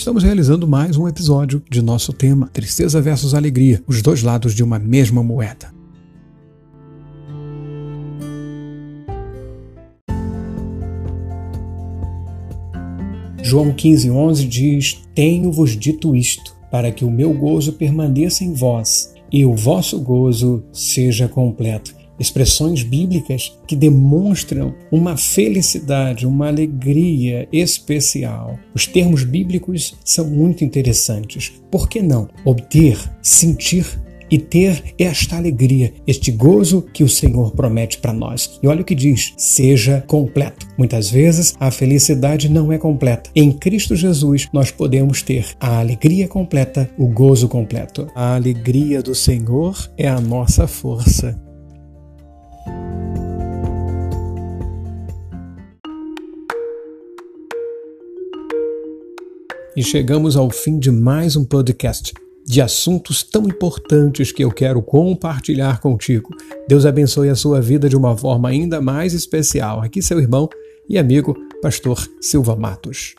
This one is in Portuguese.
estamos realizando mais um episódio de nosso tema Tristeza versus Alegria, os dois lados de uma mesma moeda. João 15,11 diz: Tenho-vos dito isto, para que o meu gozo permaneça em vós e o vosso gozo seja completo expressões bíblicas que demonstram uma felicidade, uma alegria especial. Os termos bíblicos são muito interessantes. Por que não obter, sentir e ter esta alegria, este gozo que o Senhor promete para nós. E olha o que diz: seja completo. Muitas vezes a felicidade não é completa. Em Cristo Jesus nós podemos ter a alegria completa, o gozo completo. A alegria do Senhor é a nossa força. E chegamos ao fim de mais um podcast de assuntos tão importantes que eu quero compartilhar contigo. Deus abençoe a sua vida de uma forma ainda mais especial. Aqui seu irmão e amigo, pastor Silva Matos.